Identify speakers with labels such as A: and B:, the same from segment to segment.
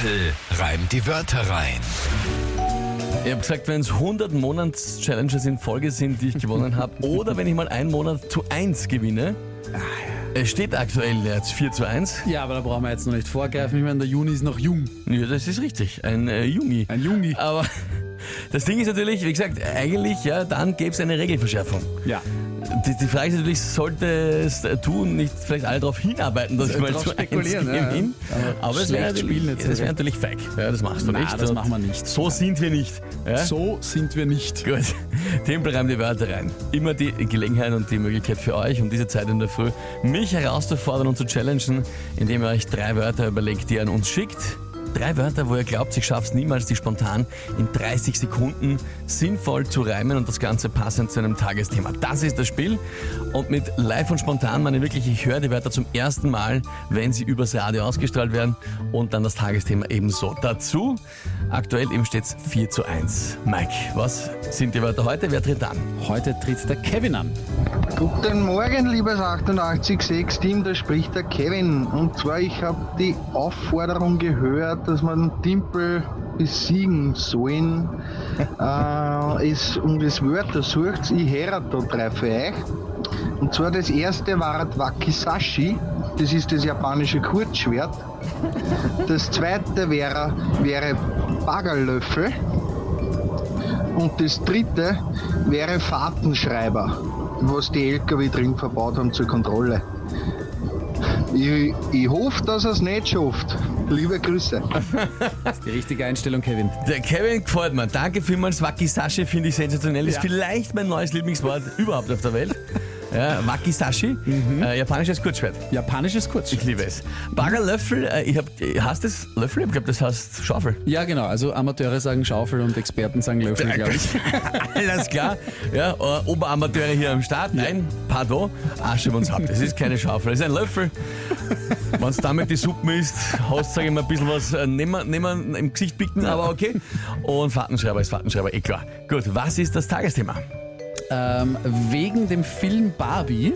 A: Tempel reimt die Wörter rein.
B: Ich habe gesagt, wenn es 100 Monats-Challenges in Folge sind, die ich gewonnen habe, oder wenn ich mal einen Monat zu 1 gewinne, es steht aktuell jetzt 4 zu 1.
C: Ja, aber da brauchen wir jetzt noch nicht vorgreifen. Ich meine, der Juni ist noch jung.
B: Ja, das ist richtig, ein äh, Juni.
C: Ein Juni.
B: Aber das Ding ist natürlich, wie gesagt, eigentlich, ja, dann gäbe es eine Regelverschärfung.
C: Ja.
B: Die, die Frage ist natürlich, sollte es tun, nicht vielleicht alle darauf hinarbeiten, dass ich mal zu 1
C: spekulieren, ja,
B: gewinne.
C: Aber
B: Aber es wäre natürlich, wäre natürlich feig. Ja, das machst du
C: Nein,
B: nicht.
C: das machen wir nicht.
B: So sind wir nicht. Ja?
C: So sind wir nicht.
B: Gut, Tempel reimt die Wörter rein. Immer die Gelegenheit und die Möglichkeit für euch, um diese Zeit in der Früh, mich herauszufordern und zu challengen, indem ihr euch drei Wörter überlegt, die ihr an uns schickt. Drei Wörter, wo ihr glaubt, ich schaff's niemals, die spontan in 30 Sekunden sinnvoll zu reimen und das Ganze passend zu einem Tagesthema. Das ist das Spiel. Und mit live und spontan meine wirklich, ich höre die Wörter zum ersten Mal, wenn sie übers Radio ausgestrahlt werden und dann das Tagesthema ebenso. Dazu, aktuell eben steht's 4 zu 1. Mike, was sind die Wörter heute? Wer tritt an?
C: Heute tritt der Kevin an.
D: Guten Morgen, liebes 886-Team, da spricht der Kevin. Und zwar, ich habe die Aufforderung gehört, dass man Timpel besiegen sollen. äh, es um das Wörter sucht, ich höre da drei für euch. Und zwar das erste war Wakizashi, das ist das japanische Kurzschwert. Das zweite wäre, wäre Baggerlöffel. Und das dritte wäre Fahrtenschreiber, was die LKW drin verbaut haben zur Kontrolle. Ich, ich hoffe, dass er es nicht schafft. Liebe Grüße.
C: Das ist die richtige Einstellung, Kevin.
B: Der Kevin gefällt mir. Danke vielmals. Wakizashi finde ich sensationell. Ist
C: Ja.
B: vielleicht mein neues Lieblingswort überhaupt auf der Welt. Ja, Wakizashi, äh, japanisches Kurzschwert.
C: Japanisches
B: Ich
C: Kurzschwert.
B: liebe es. Baggerlöffel, äh, ich hab, hast das Löffel? Ich glaube, das heißt Schaufel.
C: Ja, genau. Also Amateure sagen Schaufel und Experten sagen Löffel, glaube ich.
B: Alles klar. Ja, äh, Oberamateure hier am Start. Nein, pardon. Arsch uns ab. Das ist keine Schaufel, das ist ein Löffel. Wenn es damit die Suppe isst, hast sag ich mal, ein bisschen was äh, nehmen, nehmen im Gesicht picken, aber okay. Und Fahrtenschreiber ist Fahrtenschreiber, eh klar. Gut, was ist das Tagesthema?
C: Ähm, wegen dem Film Barbie,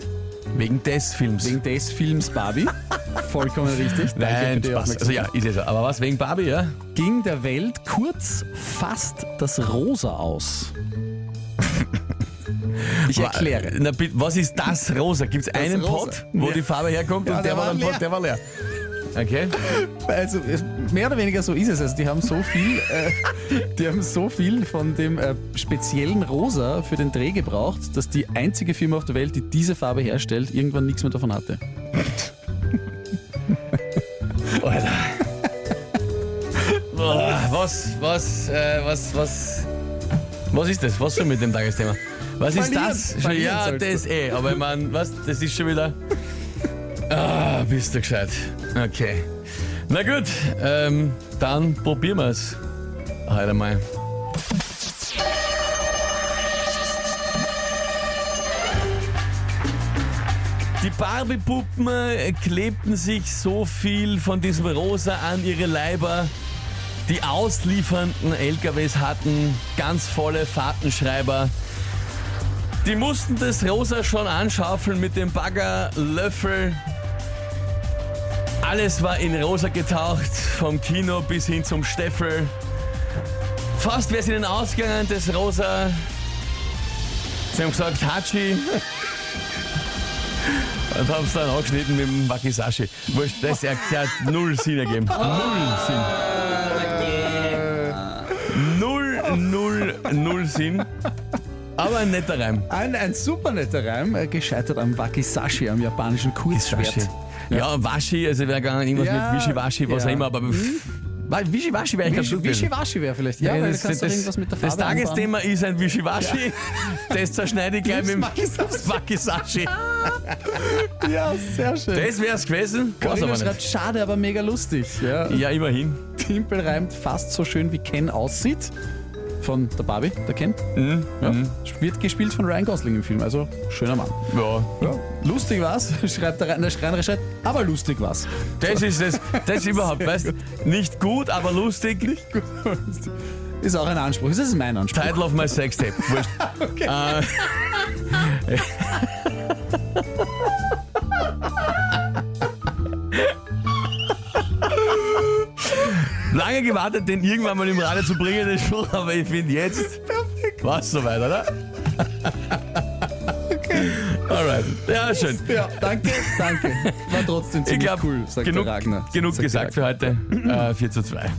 B: Wegen des Films.
C: wegen des Films Barbie, vollkommen richtig, danke
B: Nein, Spaß. Also ja, ist so. Aber was, wegen Barbie, ja?
C: ging der Welt kurz fast das Rosa aus. Ich erkläre.
B: Na, bitte, was ist das Rosa? Gibt es einen. Pot, wo
C: Ja.
B: die Farbe herkommt
C: Ja,
B: und der,
C: der
B: war
C: war leer.
B: der war leer? Okay.
C: Also mehr oder weniger so ist es. Also die haben so viel, äh, die haben so viel von dem äh, speziellen Rosa für den Dreh gebraucht, dass die einzige Firma auf der Welt, die diese Farbe herstellt, irgendwann nichts mehr davon hatte.
B: Alter. Boah, was, was, äh, was, was, was ist das? Was schon mit dem Tagesthema? Was ist
C: Verlieren.
B: das? Schon,
C: Verlieren
B: ja, das eh, aber ich meine, was, das ist schon wieder. Ah, bist du gescheit. Okay. Na gut, ähm, dann probieren wir es. Heute mal. Die Barbie-Puppen äh, klebten sich so viel von diesem Rosa an ihre Leiber. Die ausliefernden LKWs hatten ganz volle Fahrtenschreiber. Die mussten das Rosa schon anschaufeln mit dem Bagger, Löffel. Alles war in Rosa getaucht, vom Kino bis hin zum Steffel. Fast wäre es ihnen ausgegangen, das Rosa. Sie haben gesagt, Hachi. Und haben es dann angeschnitten mit dem Wakizashi. Wurscht, das erklärt null Sinn ergeben. Null Sinn. Null, null, null Sinn. Aber ein netter Reim.
C: Ein, ein super netter Reim, äh, gescheitert am Wakizashi, am japanischen Kurzschwert.
B: Ja, Washi, also wäre gegangen, irgendwas
C: Ja,
B: mit Wischiwaschi, was
C: ja.
B: auch immer, aber pff, Wa- Wischiwaschi wäre ich ganz gut gewesen.
C: Wischiwaschi wäre vielleicht. Ja, weil da kannst du irgendwas mit der
B: das
C: Farbe
B: Tagesthema ist ein Wischiwaschi. Das zerschneide ich gleich mit dem
C: anbauen. Ja, sehr schön.
B: Das wär's gewesen. War's
C: Corinna schreibt,
B: nicht.
C: schade, aber mega lustig. Ja.
B: Ja, immerhin.
C: Timpel reimt fast so schön wie Ken aussieht. Von der Barbie, der Ken.
B: Mhm.
C: Ja. Wird gespielt von Ryan Gosling im Film, also schöner Mann.
B: Ja.
C: Ja. Lustig war's, schreibt der, der Schreiner, schreibt, aber lustig war's.
B: Das ist das, das ist überhaupt, weißt nicht gut, aber lustig.
C: Ist auch ein Anspruch. Das ist mein Anspruch.
B: Title of my sex tape. Wurscht. Äh, Lange gewartet, den irgendwann mal im Radio zu bringen, den Spruch, aber ich finde jetzt war es soweit, oder? Alright. Ja, schön.
C: Ja, danke, danke. War trotzdem
B: Ich
C: ziemlich
B: glaube,
C: cool, sagt
B: genug,
C: der Ragnar.
B: genug
C: Sagt der
B: gesagt für heute. Äh, 4 zu 2.